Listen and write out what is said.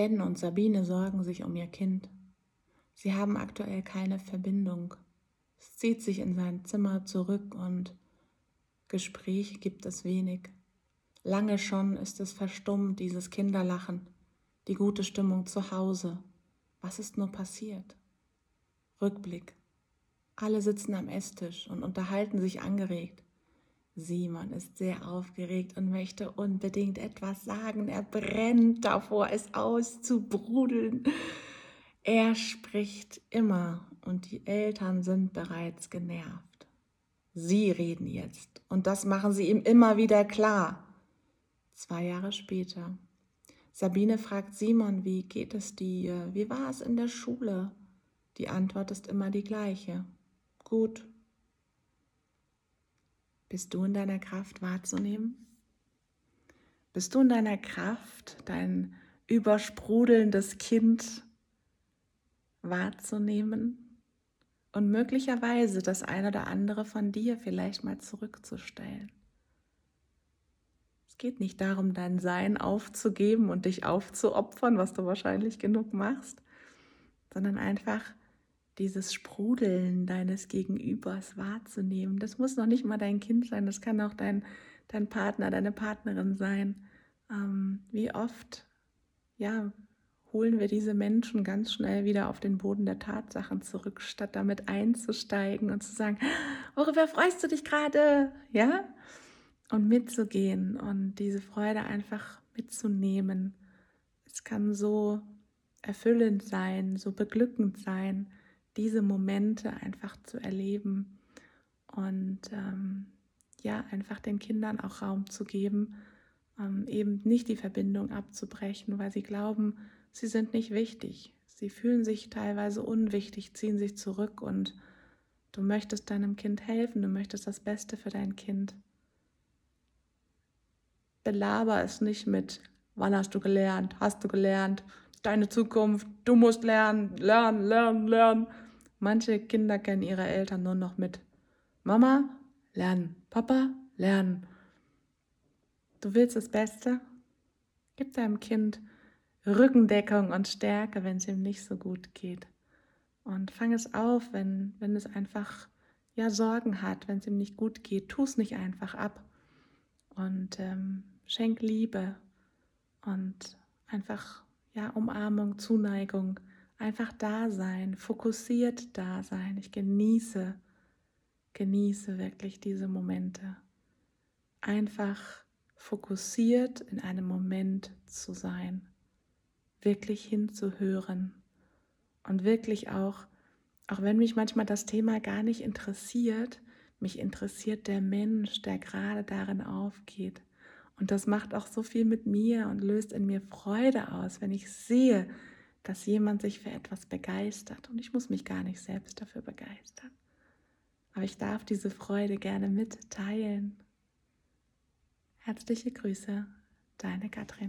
Ben und Sabine sorgen sich um ihr Kind. Sie haben aktuell keine Verbindung. Es zieht sich in sein Zimmer zurück und Gespräch gibt es wenig. Lange schon ist es verstummt, dieses Kinderlachen, die gute Stimmung zu Hause. Was ist nur passiert? Rückblick. Alle sitzen am Esstisch und unterhalten sich angeregt. Simon ist sehr aufgeregt und möchte unbedingt etwas sagen. Er brennt davor, es auszubrudeln. Er spricht immer und die Eltern sind bereits genervt. Sie reden jetzt und das machen sie ihm immer wieder klar. Zwei Jahre später. Sabine fragt Simon, wie geht es dir? Wie war es in der Schule? Die Antwort ist immer die gleiche. Gut. Bist du in deiner Kraft wahrzunehmen? Bist du in deiner Kraft, dein übersprudelndes Kind wahrzunehmen und möglicherweise das eine oder andere von dir vielleicht mal zurückzustellen? Es geht nicht darum, dein Sein aufzugeben und dich aufzuopfern, was du wahrscheinlich genug machst, sondern einfach dieses Sprudeln deines Gegenübers wahrzunehmen. Das muss noch nicht mal dein Kind sein, das kann auch dein, dein Partner, deine Partnerin sein. Ähm, wie oft, ja, holen wir diese Menschen ganz schnell wieder auf den Boden der Tatsachen zurück, statt damit einzusteigen und zu sagen, worüber freust du dich gerade? Ja? Und mitzugehen und diese Freude einfach mitzunehmen. Es kann so erfüllend sein, so beglückend sein, diese Momente einfach zu erleben und ähm, ja, einfach den Kindern auch Raum zu geben, ähm, eben nicht die Verbindung abzubrechen, weil sie glauben, sie sind nicht wichtig. Sie fühlen sich teilweise unwichtig, ziehen sich zurück und du möchtest deinem Kind helfen, du möchtest das Beste für dein Kind. Belaber es nicht mit, wann hast du gelernt, hast du gelernt, deine Zukunft, du musst lernen, lernen, lernen, lernen. Manche Kinder kennen ihre Eltern nur noch mit Mama, lernen, Papa, lernen. Du willst das Beste? Gib deinem Kind Rückendeckung und Stärke, wenn es ihm nicht so gut geht. Und fang es auf, wenn, wenn es einfach ja Sorgen hat, wenn es ihm nicht gut geht. Tu es nicht einfach ab. Und ähm, schenk Liebe und einfach ja, Umarmung, Zuneigung, einfach da sein, fokussiert da sein. Ich genieße, genieße wirklich diese Momente. Einfach fokussiert in einem Moment zu sein, wirklich hinzuhören und wirklich auch, auch wenn mich manchmal das Thema gar nicht interessiert, mich interessiert der Mensch, der gerade darin aufgeht. Und das macht auch so viel mit mir und löst in mir Freude aus, wenn ich sehe, dass jemand sich für etwas begeistert. Und ich muss mich gar nicht selbst dafür begeistern. Aber ich darf diese Freude gerne mitteilen. Herzliche Grüße, deine Katrin.